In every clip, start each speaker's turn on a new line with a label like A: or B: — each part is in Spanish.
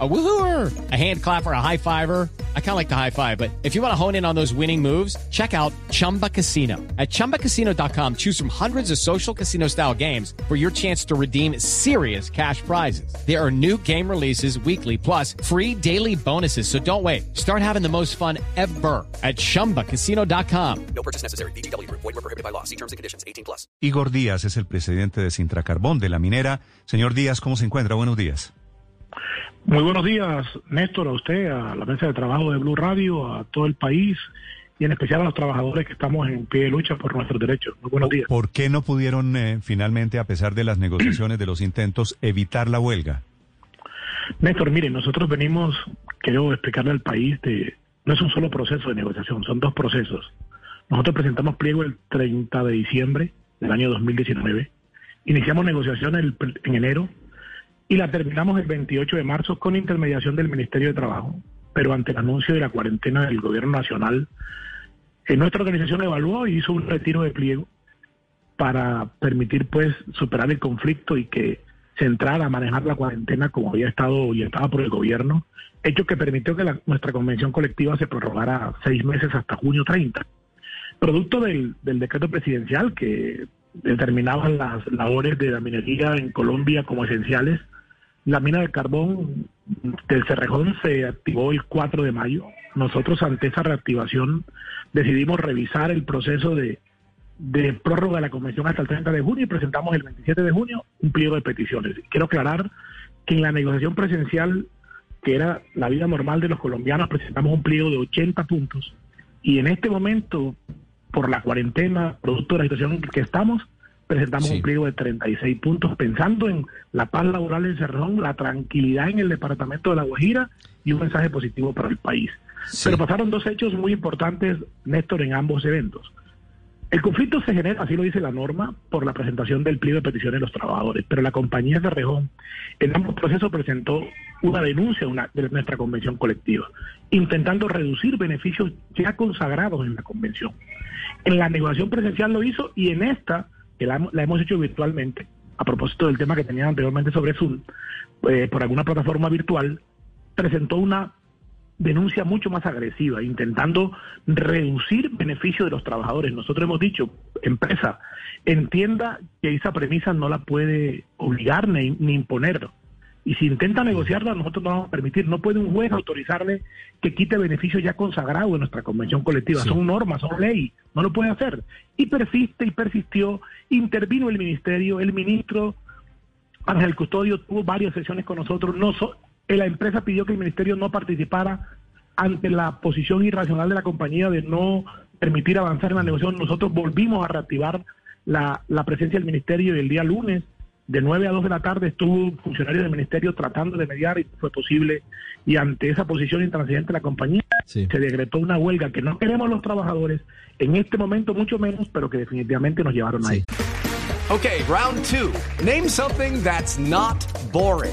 A: A woohooer, a hand clapper, a high fiver. I kind of like the high five, but if you want to hone in on those winning moves, check out Chumba Casino. At ChumbaCasino.com, choose from hundreds of social casino style games for your chance to redeem serious cash prizes. There are new game releases weekly, plus free daily bonuses. So don't wait. Start having the most fun ever at ChumbaCasino.com.
B: No purchase necessary. BGW. Void were prohibited by law. See terms and conditions. 18 plus.
C: Igor Díaz es el presidente de Sintracarbón, de la minera. Señor Díaz, ¿cómo se encuentra? Buenos días.
D: Muy buenos días, Néstor, a usted, a la mesa de trabajo de Blue Radio, a todo el país y en especial a los trabajadores que estamos en pie de lucha por nuestros derechos. Muy buenos días.
C: ¿Por qué no pudieron eh, finalmente, a pesar de las negociaciones, de los intentos, evitar la huelga?
D: Néstor, mire, nosotros venimos, quiero explicarle al país, de, no es un solo proceso de negociación, son dos procesos. Nosotros presentamos pliego el 30 de diciembre del año 2019, iniciamos negociaciones en enero y la terminamos el 28 de marzo con intermediación del Ministerio de Trabajo. Pero ante el anuncio de la cuarentena del Gobierno Nacional, eh, nuestra organización evaluó y hizo un retiro de pliego para permitir pues superar el conflicto y que se entrara a manejar la cuarentena como había estado estaba por el gobierno, hecho que permitió que nuestra convención colectiva se prorrogara seis meses hasta junio 30. Producto del decreto presidencial que determinaba las labores de la minería en Colombia como esenciales, la mina de carbón del Cerrejón se activó el 4 de mayo. Nosotros ante esa reactivación decidimos revisar el proceso de, prórroga de la convención hasta el 30 de junio y presentamos el 27 de junio un pliego de peticiones. Quiero aclarar que en la negociación presencial, que era la vida normal de los colombianos, presentamos un pliego de 80 puntos y en este momento, por la cuarentena, producto de la situación en que estamos, presentamos un pliego de 36 puntos pensando en la paz laboral en Cerrón, la tranquilidad en el departamento de La Guajira y un mensaje positivo para el país. Pero pasaron dos hechos muy importantes, Néstor, en ambos eventos. El conflicto se genera, así lo dice la norma, por la presentación del pliego de peticiones de los trabajadores, pero la compañía de Rejón en ambos procesos presentó una denuncia de nuestra convención colectiva, intentando reducir beneficios ya consagrados en la convención. En la negociación presencial lo hizo y en esta que la, hemos hecho virtualmente, a propósito del tema que tenía anteriormente sobre Zoom, eh, por alguna plataforma virtual, presentó una denuncia mucho más agresiva, intentando reducir beneficios de los trabajadores. Nosotros hemos dicho, empresa, entienda que esa premisa no la puede obligar ni, ni imponer. Y si intenta negociarla, nosotros no vamos a permitir. No puede un juez autorizarle que quite beneficios ya consagrados en nuestra convención colectiva. Son normas, son ley. No lo puede hacer. Y persiste y persistió. Intervino el ministerio. El ministro Ángel Custodio tuvo varias sesiones con nosotros. No eh, la empresa pidió que el ministerio no participara ante la posición irracional de la compañía de no permitir avanzar en la negociación. Nosotros volvimos a reactivar la, la presencia del ministerio y el día lunes de 9 a 2 de la tarde estuvo un funcionario del ministerio tratando de mediar y fue posible. Y ante esa posición intransigente de la compañía, se decretó una huelga que no queremos los trabajadores, en este momento mucho menos, pero que definitivamente nos llevaron ahí.
B: Ok, round two. Name something that's not boring.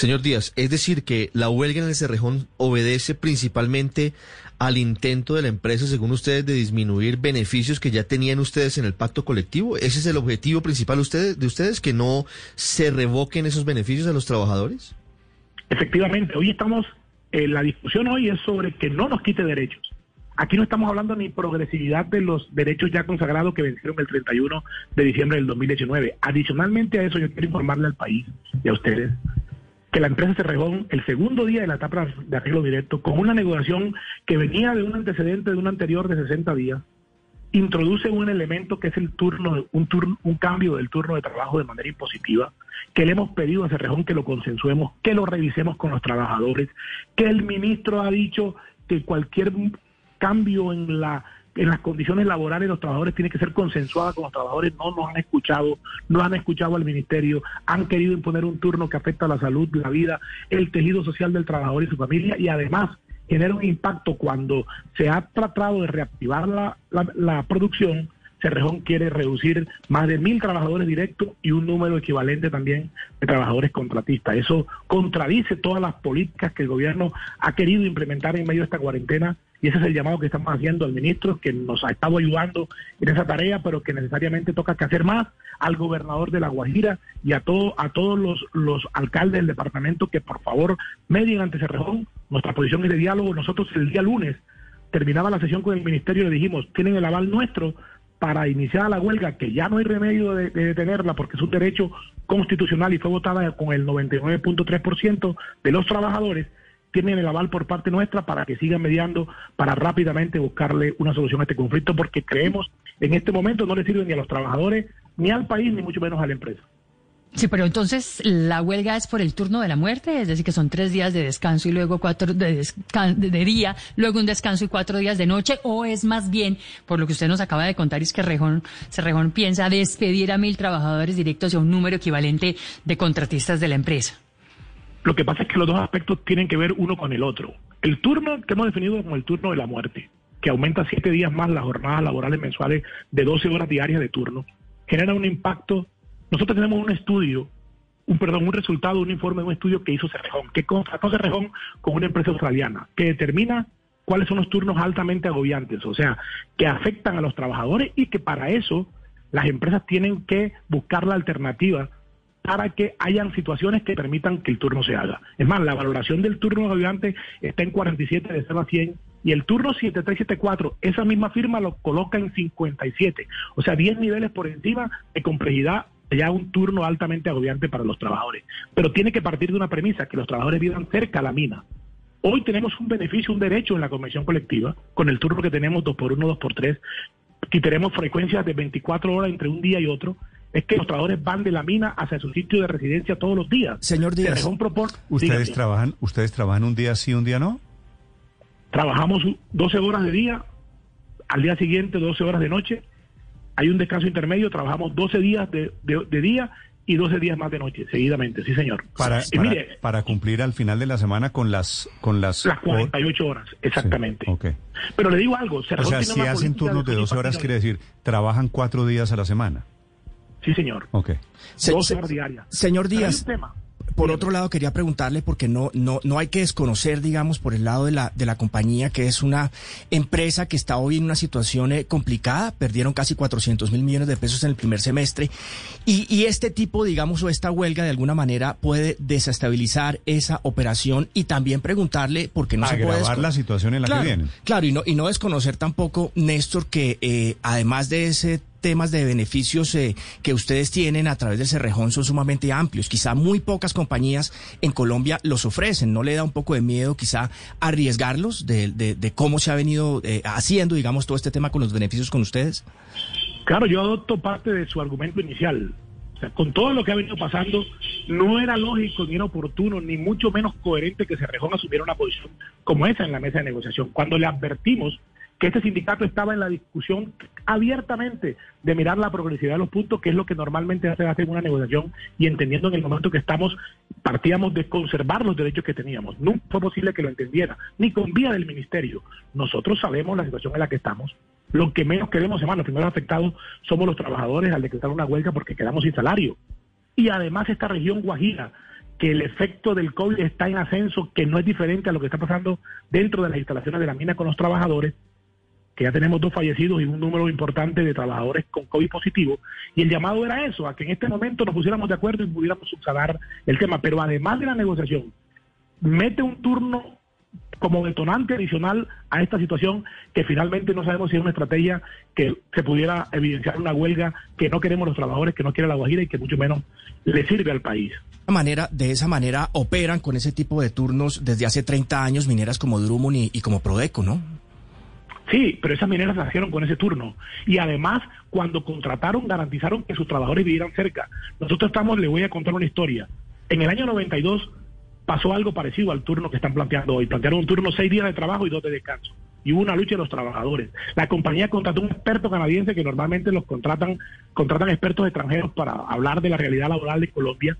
E: Señor Díaz, es decir, que la huelga en el Cerrejón obedece principalmente al intento de la empresa, según ustedes, de disminuir beneficios que ya tenían ustedes en el pacto colectivo. ¿Ese es el objetivo principal de ustedes, de ustedes que no se revoquen esos beneficios a los trabajadores?
D: Efectivamente, hoy estamos, eh, la discusión hoy es sobre que no nos quite derechos. Aquí no estamos hablando ni progresividad de los derechos ya consagrados que vencieron el 31 de diciembre del 2019. Adicionalmente a eso, yo quiero informarle al país y a ustedes que la empresa se regó el segundo día de la etapa de arreglo directo con una negociación que venía de un antecedente de un anterior de 60 días, introduce un elemento que es el turno, un, turno, un cambio del turno de trabajo de manera impositiva, que le hemos pedido a Cerrejón que lo consensuemos, que lo revisemos con los trabajadores, que el ministro ha dicho que cualquier cambio en la en las condiciones laborales los trabajadores tiene que ser consensuada con los trabajadores. No nos han escuchado, no han escuchado al ministerio, han querido imponer un turno que afecta a la salud, la vida, el tejido social del trabajador y su familia y además genera un impacto cuando se ha tratado de reactivar la, la, la producción Cerrejón quiere reducir más de mil trabajadores directos y un número equivalente también de trabajadores contratistas. Eso contradice todas las políticas que el gobierno ha querido implementar en medio de esta cuarentena y ese es el llamado que estamos haciendo al ministro, que nos ha estado ayudando en esa tarea, pero que necesariamente toca que hacer más, al gobernador de La Guajira y a, todo, a todos los, los alcaldes del departamento que por favor medien ante Cerrejón. Nuestra posición es de diálogo. Nosotros el día lunes terminaba la sesión con el ministerio y le dijimos, tienen el aval nuestro para iniciar la huelga, que ya no hay remedio de, de detenerla porque es un derecho constitucional y fue votada con el 99.3% de los trabajadores, tienen el aval por parte nuestra para que sigan mediando, para rápidamente buscarle una solución a este conflicto, porque creemos en este momento no le sirve ni a los trabajadores, ni al país, ni mucho menos a la empresa.
F: Sí, pero entonces la huelga es por el turno de la muerte, es decir, que son tres días de descanso y luego cuatro de, día, luego un descanso y cuatro días de noche, o es más bien, por lo que usted nos acaba de contar, es que Rejón, piensa despedir a mil trabajadores directos y a un número equivalente de contratistas de la empresa.
D: Lo que pasa es que los dos aspectos tienen que ver uno con el otro. El turno que hemos definido como el turno de la muerte, que aumenta siete días más las jornadas laborales mensuales de 12 horas diarias de turno, genera un impacto nosotros tenemos un estudio, un perdón, un resultado, un informe un estudio que hizo Cerrejón, que contrató Cerrejón con una empresa australiana, que determina cuáles son los turnos altamente agobiantes, o sea, que afectan a los trabajadores y que para eso las empresas tienen que buscar la alternativa para que hayan situaciones que permitan que el turno se haga. Es más, la valoración del turno agobiante está en 47 de 0 a 100 y el turno 7374, esa misma firma lo coloca en 57, o sea, 10 niveles por encima de complejidad ya un turno altamente agobiante para los trabajadores. Pero tiene que partir de una premisa, que los trabajadores vivan cerca a la mina. Hoy tenemos un beneficio, un derecho en la convención colectiva, con el turno que tenemos 2 por 1 2 por 3 que tenemos frecuencias de 24 horas entre un día y otro, es que los trabajadores van de la mina hacia su sitio de residencia todos los días.
C: Señor Díaz, ¿ustedes trabajan, ¿ustedes trabajan un día sí, un día no?
D: Trabajamos 12 horas de día, al día siguiente 12 horas de noche, hay un descanso intermedio, trabajamos 12 días de, de, día y 12 días más de noche, seguidamente, sí señor.
C: Para, mire, para, cumplir al final de la semana con las... Con las,
D: las 48 horas, exactamente.
C: okay.
D: Pero le digo algo.
C: o sea, si hacen turnos de 12 horas, quiere decir, trabajan cuatro días a la semana.
D: Sí, señor.
C: Ok.
D: 12 horas diarias.
G: Señor Díaz, por otro lado, quería preguntarle, porque no, no, no hay que desconocer, digamos, por el lado de la, de la compañía, que es una empresa que está hoy en una situación eh, complicada, perdieron casi 400 mil millones de pesos en el primer semestre, y, y este tipo, digamos, o esta huelga de alguna manera puede desestabilizar esa operación y también preguntarle, porque no se puede...
C: la situación en la que vienen.
G: Claro, y no, y no desconocer tampoco, Néstor, que eh, además de ese temas de beneficios eh, que ustedes tienen a través del Cerrejón son sumamente amplios. Quizá muy pocas compañías en Colombia los ofrecen. ¿No le da un poco de miedo quizá arriesgarlos de, de, cómo se ha venido eh, haciendo, digamos, todo este tema con los beneficios con ustedes?
D: Claro, yo adopto parte de su argumento inicial. Con todo lo que ha venido pasando, no era lógico ni era oportuno, ni mucho menos coherente que Cerrejón asumiera una posición como esa en la mesa de negociación. Cuando le advertimos que este sindicato estaba en la discusión abiertamente de mirar la progresividad de los puntos, que es lo que normalmente hace hacer una negociación y entendiendo en el momento que estamos, partíamos de conservar los derechos que teníamos. No fue posible que lo entendiera, ni con vía del ministerio. Nosotros sabemos la situación en la que estamos. Lo que menos queremos, hermano, los primeros afectados somos los trabajadores al decretar una huelga porque quedamos sin salario. Y además esta región Guajira, que el efecto del COVID está en ascenso, que no es diferente a lo que está pasando dentro de las instalaciones de la mina con los trabajadores, que ya tenemos dos fallecidos y un número importante de trabajadores con COVID positivo. Y el llamado era eso, a que en este momento nos pusiéramos de acuerdo y pudiéramos subsanar el tema. Pero además de la negociación, mete un turno como detonante adicional a esta situación que finalmente no sabemos si es una estrategia que se pudiera evidenciar una huelga que no queremos los trabajadores, que no quiere la Guajira y que mucho menos le sirve al país.
G: De esa manera operan con ese tipo de turnos desde hace 30 años mineras como Drummond y, y como Prodeco, ¿no?
D: Sí, pero esas mineras nacieron con ese turno. Y además, cuando contrataron, garantizaron que sus trabajadores vivieran cerca. Nosotros estamos, le voy a contar una historia. En el año 92 pasó algo parecido al turno que están planteando hoy. Plantearon un turno seis días de trabajo y dos de descanso. y hubo una lucha de los trabajadores. La compañía contrató un experto canadiense que normalmente los contratan, contratan expertos extranjeros para hablar de la realidad laboral de Colombia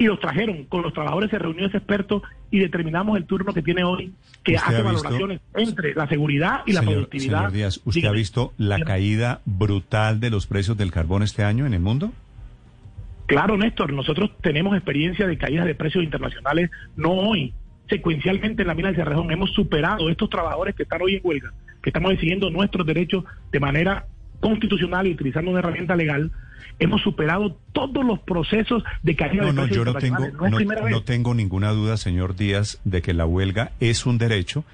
D: y los trajeron. Con los trabajadores se reunió ese experto y determinamos el turno que tiene hoy, que
C: ¿Usted
D: hace valoraciones entre la seguridad y la productividad.
C: señor Díaz, ¿usted
D: Dígame.
C: ha visto la caída brutal de los precios del carbón este año en el mundo?
D: Claro, Néstor, nosotros tenemos experiencia de caídas de precios internacionales, no hoy. Secuencialmente en la mina del Cerrejón hemos superado estos trabajadores que están hoy en huelga, que estamos decidiendo nuestros derechos de manera constitucional y utilizando una herramienta legal. Hemos superado todos los procesos de caída
C: No,
D: de
C: no, yo no tengo.
D: No
C: no, tengo ninguna duda, señor Díaz, de que la huelga es un derecho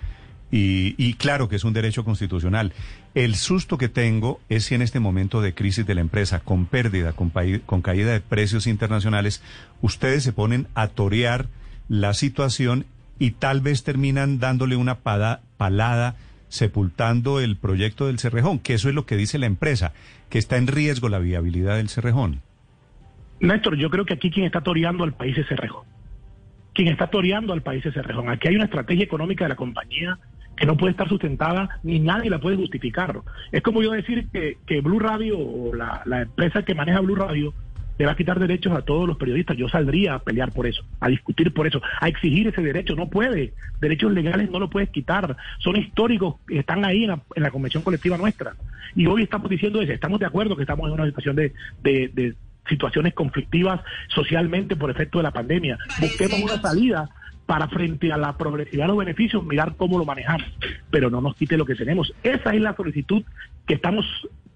C: y, y claro que es un derecho constitucional. El susto que tengo es si en este momento de crisis de la empresa, con pérdida, con, con caída de precios internacionales, ustedes se ponen a torear la situación y tal vez terminan dándole una palada sepultando el proyecto del Cerrejón, que eso es lo que dice la empresa, que está en riesgo la viabilidad del Cerrejón.
D: Néstor, yo creo que aquí quien está toreando al país es Cerrejón. Quien está toreando al país es Cerrejón. Aquí hay una estrategia económica de la compañía que no puede estar sustentada ni nadie la puede justificar. Es como yo decir que, que Blue Radio o la, la empresa que maneja Blue Radio le va a quitar derechos a todos los periodistas. Yo saldría a pelear por eso, a discutir por eso, a exigir ese derecho. No puede. Derechos legales no lo puedes quitar. Son históricos, están ahí en la, en la convención colectiva nuestra. Y hoy estamos diciendo eso. Estamos de acuerdo que estamos en una situación de, de, de situaciones conflictivas socialmente por efecto de la pandemia. Busquemos una salida para frente a la progresividad de los beneficios, mirar cómo lo manejamos, pero no nos quite lo que tenemos. Esa es la solicitud que estamos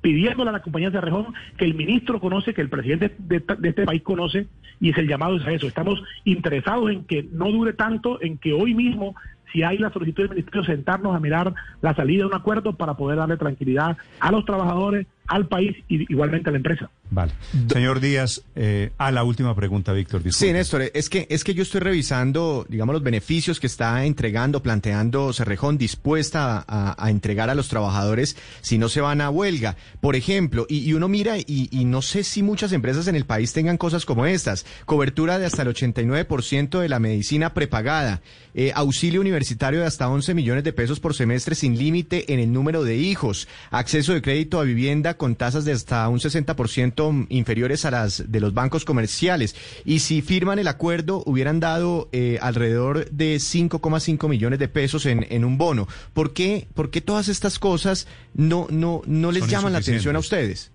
D: pidiéndole a la compañía de Cerrejón, que el ministro conoce, que el presidente de, este país conoce, y es el llamado es a eso. Estamos interesados en que no dure tanto, en que hoy mismo, si hay la solicitud del ministerio, sentarnos a mirar la salida de un acuerdo para poder darle tranquilidad a los trabajadores, al país y igualmente a la empresa.
C: Vale. Señor Díaz, eh, a la última pregunta, Víctor.
H: Sí, Néstor, es que, es que yo estoy revisando, digamos, los beneficios que está entregando, planteando Cerrejón, dispuesta a, a entregar a los trabajadores si no se van a huelga. Por ejemplo, y, y uno mira, y, y no sé si muchas empresas en el país tengan cosas como estas, cobertura de hasta el 89% de la medicina prepagada, eh, auxilio universitario de hasta 11 millones de pesos por semestre sin límite en el número de hijos, acceso de crédito a vivienda con tasas de hasta un 60% inferiores a las de los bancos comerciales. Y si firman el acuerdo, hubieran dado eh, alrededor de 5,5 millones de pesos en, en un bono. ¿Por qué, por qué todas estas cosas no, no, no les
C: Son
H: llaman la atención a ustedes?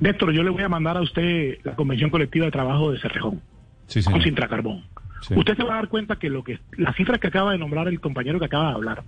D: Néstor, yo le voy a mandar a usted la Convención Colectiva de Trabajo de Cerrejón.
C: Sí,
D: con. Sintracarbón.
C: Sí.
D: Usted se va a dar cuenta que lo que las cifras que acaba de nombrar el compañero que acaba de hablar,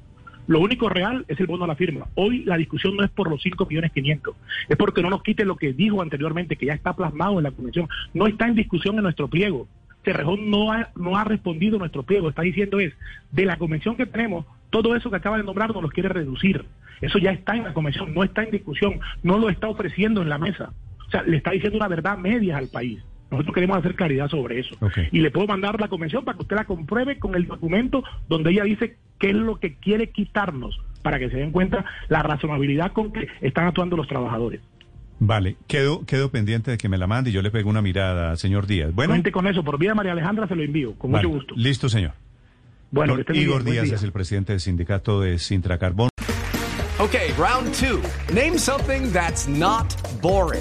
D: lo único real es el bono a la firma. Hoy la discusión no es por los 5 millones 500, es porque no nos quite lo que dijo anteriormente, que ya está plasmado en la convención. No está en discusión en nuestro pliego. Cerrejón no ha, no ha respondido nuestro pliego. Está diciendo es, de la convención que tenemos, todo eso que acaba de nombrar nos lo quiere reducir. Eso ya está en la convención, no está en discusión, no lo está ofreciendo en la mesa. O sea, le está diciendo una verdad media al país. Nosotros queremos hacer claridad sobre eso.
C: Ok.
D: Y le puedo mandar la convención para que usted la compruebe con el documento donde ella dice qué es lo que quiere quitarnos, para que se den cuenta la razonabilidad con que están actuando los trabajadores.
C: Vale, quedo, quedo pendiente de que me la mande y yo le pego una mirada, señor Díaz. Bueno,
D: Cuente con eso, por vía de María Alejandra se lo envío, con
C: vale,
D: mucho gusto.
C: listo, señor.
D: Bueno,
C: Don Igor
D: bien,
C: Díaz
D: día.
C: es el presidente del sindicato de Sintracarbón.
B: Okay, round two. Name something that's not boring.